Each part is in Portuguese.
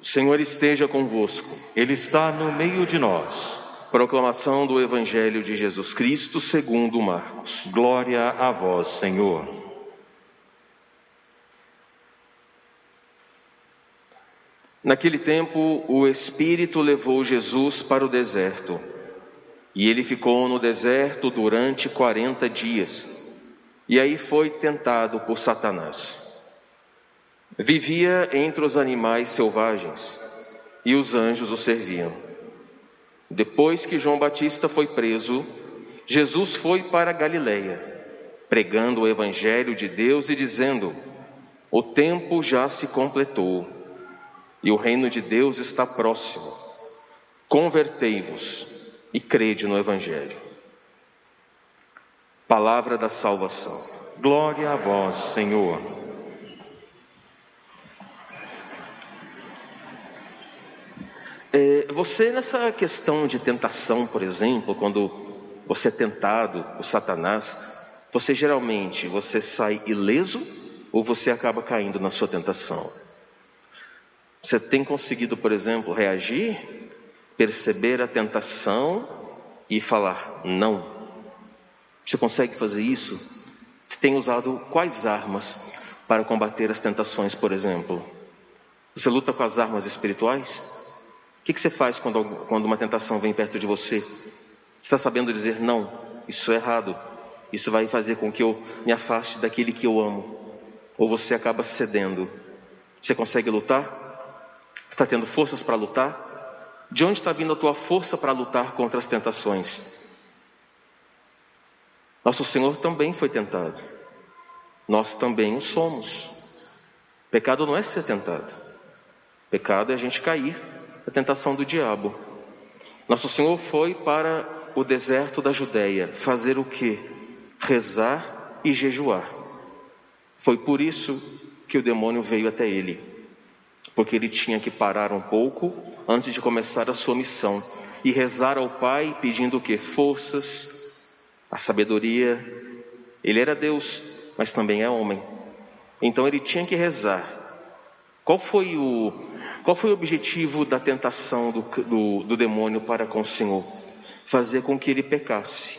O Senhor esteja convosco. Ele está no meio de nós. Proclamação do Evangelho de Jesus Cristo segundo Marcos. Glória a vós, Senhor. Naquele tempo, o Espírito levou Jesus para o deserto. E ele ficou no deserto durante quarenta dias. E aí foi tentado por Satanás. Vivia entre os animais selvagens e os anjos o serviam. Depois que João Batista foi preso, Jesus foi para Galiléia, pregando o evangelho de Deus e dizendo: O tempo já se completou e o reino de Deus está próximo. Convertei-vos e crede no evangelho. Palavra da salvação. Glória a vós, Senhor. É, você, nessa questão de tentação, por exemplo, quando você é tentado por Satanás, você geralmente você sai ileso ou você acaba caindo na sua tentação? Você tem conseguido, por exemplo, reagir, perceber a tentação e falar não? Você consegue fazer isso? Você tem usado quais armas para combater as tentações, por exemplo? Você luta com as armas espirituais? Que, que você faz quando, quando uma tentação vem perto de você? Você está sabendo dizer não, isso é errado, isso vai fazer com que eu me afaste daquele que eu amo, ou você acaba cedendo. Você consegue lutar? Está tendo forças para lutar? De onde está vindo a tua força para lutar contra as tentações? Nosso Senhor também foi tentado, nós também o somos. Pecado não é ser tentado, pecado é a gente cair a tentação do diabo. Nosso Senhor foi para o deserto da Judéia fazer o que? Rezar e jejuar. Foi por isso que o demônio veio até ele, porque ele tinha que parar um pouco antes de começar a sua missão e rezar ao Pai pedindo o que? Forças, a sabedoria. Ele era Deus, mas também é homem. Então ele tinha que rezar. Qual foi o, qual foi o objetivo da tentação do, do, do demônio para com o Senhor? Fazer com que ele pecasse.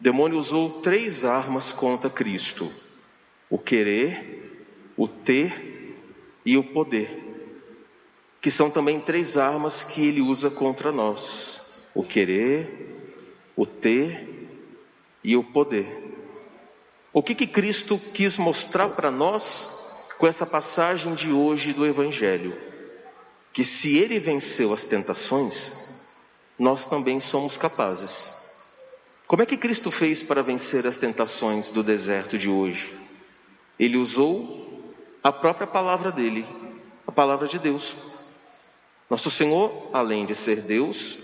O demônio usou três armas contra Cristo: o querer, o ter e o poder, que são também três armas que ele usa contra nós: o querer, o ter e o poder. O que, que Cristo quis mostrar para nós com essa passagem de hoje do Evangelho, que se ele venceu as tentações, nós também somos capazes. Como é que Cristo fez para vencer as tentações do deserto de hoje? Ele usou a própria palavra dele, a palavra de Deus. Nosso Senhor, além de ser Deus,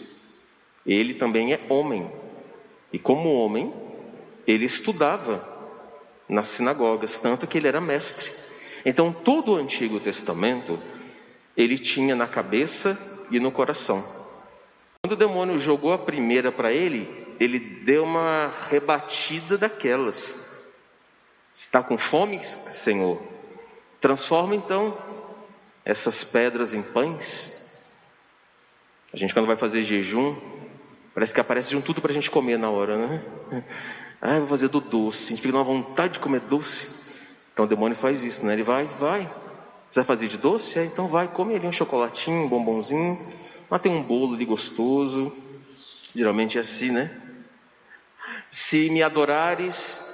ele também é homem. E como homem, ele estudava nas sinagogas, tanto que ele era mestre. Então, todo o Antigo Testamento ele tinha na cabeça e no coração. Quando o demônio jogou a primeira para ele, ele deu uma rebatida daquelas. Está com fome, Senhor? Transforma então essas pedras em pães. A gente, quando vai fazer jejum, parece que aparece de um tudo para a gente comer na hora, né? Ah, vou fazer do doce. A gente fica numa vontade de comer doce. Então o demônio faz isso, né? Ele vai, vai. Você vai fazer de doce? É, então vai, come ali um chocolatinho, um bombonzinho. Lá tem um bolo ali gostoso. Geralmente é assim, né? Se me adorares,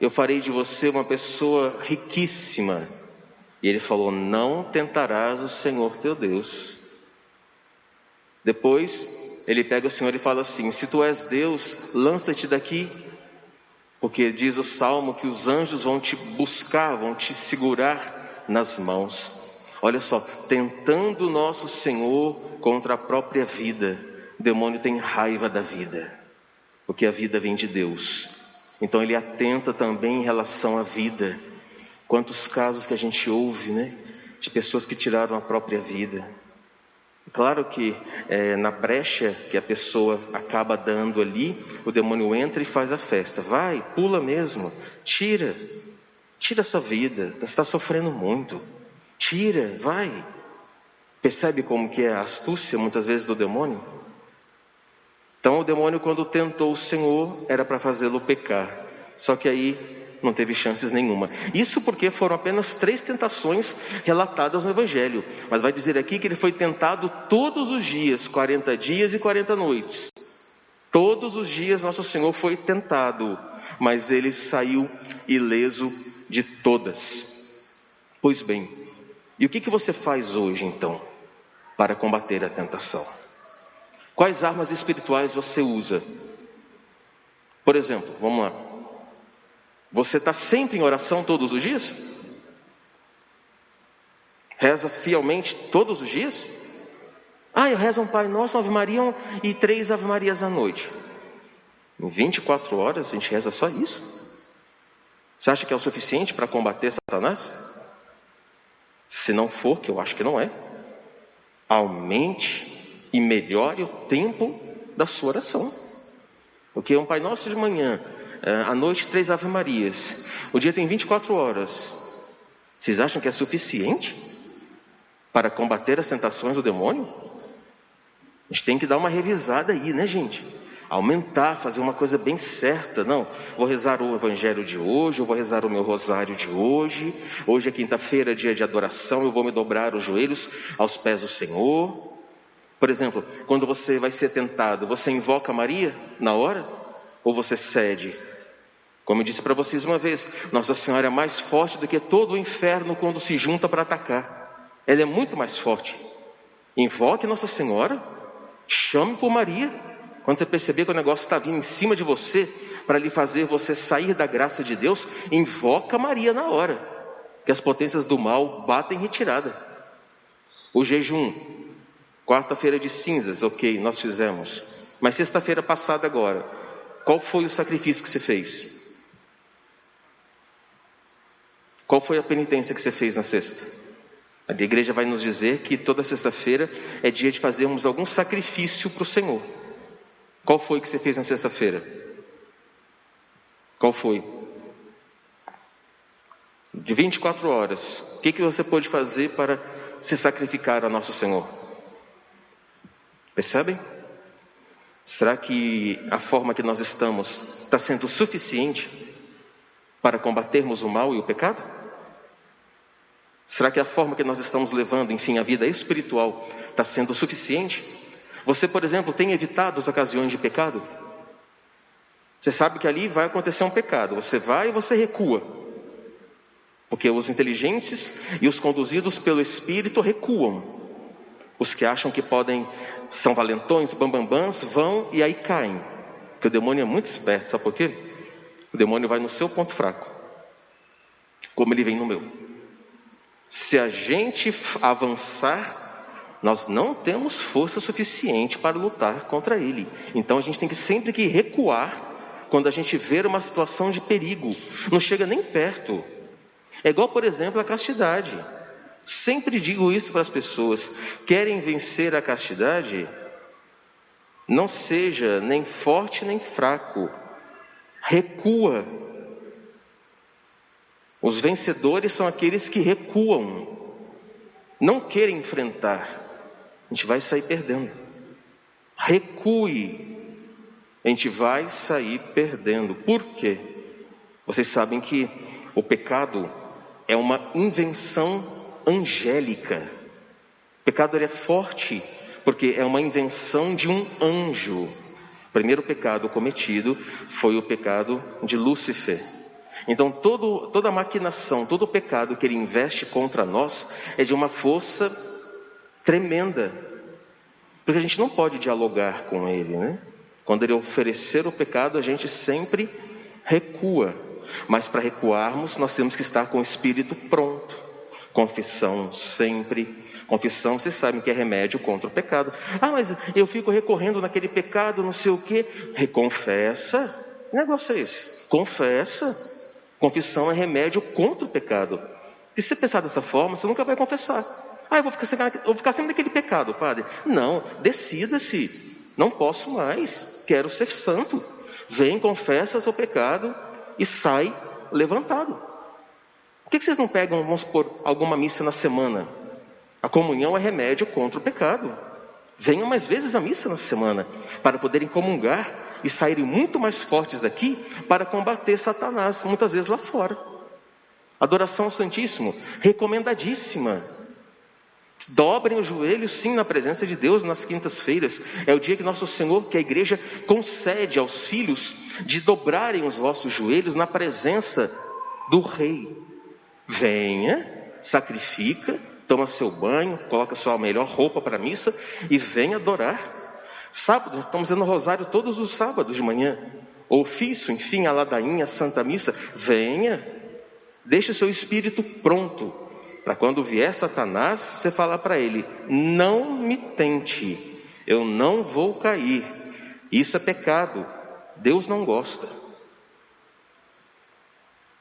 eu farei de você uma pessoa riquíssima. E ele falou: Não tentarás o Senhor teu Deus. Depois, ele pega o Senhor e fala assim: Se tu és Deus, lança-te daqui porque diz o salmo que os anjos vão te buscar, vão te segurar nas mãos. Olha só, tentando o nosso Senhor contra a própria vida, o demônio tem raiva da vida, porque a vida vem de Deus. Então ele atenta também em relação à vida. Quantos casos que a gente ouve, né, de pessoas que tiraram a própria vida. Claro que é, na brecha que a pessoa acaba dando ali, o demônio entra e faz a festa. Vai, pula mesmo, tira, tira a sua vida, você está sofrendo muito. Tira, vai. Percebe como que é a astúcia muitas vezes do demônio? Então o demônio quando tentou o Senhor era para fazê-lo pecar. Só que aí não teve chances nenhuma. Isso porque foram apenas três tentações relatadas no Evangelho. Mas vai dizer aqui que ele foi tentado todos os dias, 40 dias e 40 noites. Todos os dias nosso Senhor foi tentado, mas ele saiu ileso de todas. Pois bem, e o que, que você faz hoje então para combater a tentação? Quais armas espirituais você usa? Por exemplo, vamos lá. Você está sempre em oração todos os dias? Reza fielmente todos os dias? Ah, eu rezo um Pai Nosso, Ave Maria e três Ave Marias à noite. Em 24 horas a gente reza só isso? Você acha que é o suficiente para combater Satanás? Se não for, que eu acho que não é, aumente e melhore o tempo da sua oração. Porque um Pai Nosso de manhã, à noite três Ave Marias, o dia tem 24 horas. Vocês acham que é suficiente para combater as tentações do demônio? A gente tem que dar uma revisada aí, né, gente? Aumentar, fazer uma coisa bem certa. Não, vou rezar o evangelho de hoje, eu vou rezar o meu rosário de hoje. Hoje é quinta-feira, dia de adoração, eu vou me dobrar os joelhos aos pés do Senhor. Por exemplo, quando você vai ser tentado, você invoca Maria na hora? Ou você cede? Como eu disse para vocês uma vez, Nossa Senhora é mais forte do que todo o inferno quando se junta para atacar. Ela é muito mais forte. Invoque Nossa Senhora Chame por Maria. Quando você perceber que o negócio está vindo em cima de você, para lhe fazer você sair da graça de Deus, invoca Maria na hora, que as potências do mal batem retirada. O jejum, quarta-feira de cinzas, ok, nós fizemos. Mas sexta-feira passada agora, qual foi o sacrifício que você fez? Qual foi a penitência que você fez na sexta? A igreja vai nos dizer que toda sexta-feira é dia de fazermos algum sacrifício para o Senhor. Qual foi que você fez na sexta-feira? Qual foi? De 24 horas, o que, que você pode fazer para se sacrificar a nosso Senhor? Percebem? Será que a forma que nós estamos está sendo suficiente para combatermos o mal e o pecado? Será que a forma que nós estamos levando, enfim, a vida espiritual está sendo suficiente? Você, por exemplo, tem evitado as ocasiões de pecado? Você sabe que ali vai acontecer um pecado, você vai e você recua. Porque os inteligentes e os conduzidos pelo Espírito recuam. Os que acham que podem, são valentões, bambambãs, vão e aí caem. Porque o demônio é muito esperto, sabe por quê? O demônio vai no seu ponto fraco, como ele vem no meu. Se a gente avançar, nós não temos força suficiente para lutar contra ele. Então a gente tem que sempre que recuar quando a gente ver uma situação de perigo. Não chega nem perto. É igual, por exemplo, a castidade. Sempre digo isso para as pessoas: querem vencer a castidade? Não seja nem forte nem fraco. Recua os vencedores são aqueles que recuam, não querem enfrentar. A gente vai sair perdendo. Recue, a gente vai sair perdendo. Por quê? Vocês sabem que o pecado é uma invenção angélica. O pecado é forte porque é uma invenção de um anjo. O primeiro pecado cometido foi o pecado de Lúcifer. Então, todo, toda maquinação, todo pecado que ele investe contra nós é de uma força tremenda, porque a gente não pode dialogar com ele, né? Quando ele oferecer o pecado, a gente sempre recua, mas para recuarmos, nós temos que estar com o espírito pronto. Confissão sempre. Confissão, vocês sabem que é remédio contra o pecado. Ah, mas eu fico recorrendo naquele pecado, não sei o quê. Reconfessa. Que negócio é esse? Confessa. Confissão é remédio contra o pecado. E se você pensar dessa forma, você nunca vai confessar. Ah, eu vou ficar, sempre, vou ficar sempre naquele pecado, padre. Não, decida-se. Não posso mais. Quero ser santo. Vem, confessa seu pecado e sai levantado. Por que vocês não pegam, vamos supor, alguma missa na semana? A comunhão é remédio contra o pecado. Venham mais vezes à missa na semana para poderem comungar e saírem muito mais fortes daqui para combater Satanás, muitas vezes lá fora. Adoração ao Santíssimo, recomendadíssima. Dobrem os joelhos, sim, na presença de Deus nas quintas-feiras. É o dia que Nosso Senhor, que a igreja concede aos filhos de dobrarem os vossos joelhos na presença do Rei. Venha, sacrifica, toma seu banho, coloca sua melhor roupa para a missa e venha adorar. Sábado, estamos dando rosário todos os sábados de manhã. Ofício, enfim, a ladainha, a Santa Missa. Venha, deixe o seu espírito pronto para quando vier Satanás, você falar para ele: não me tente, eu não vou cair. Isso é pecado, Deus não gosta.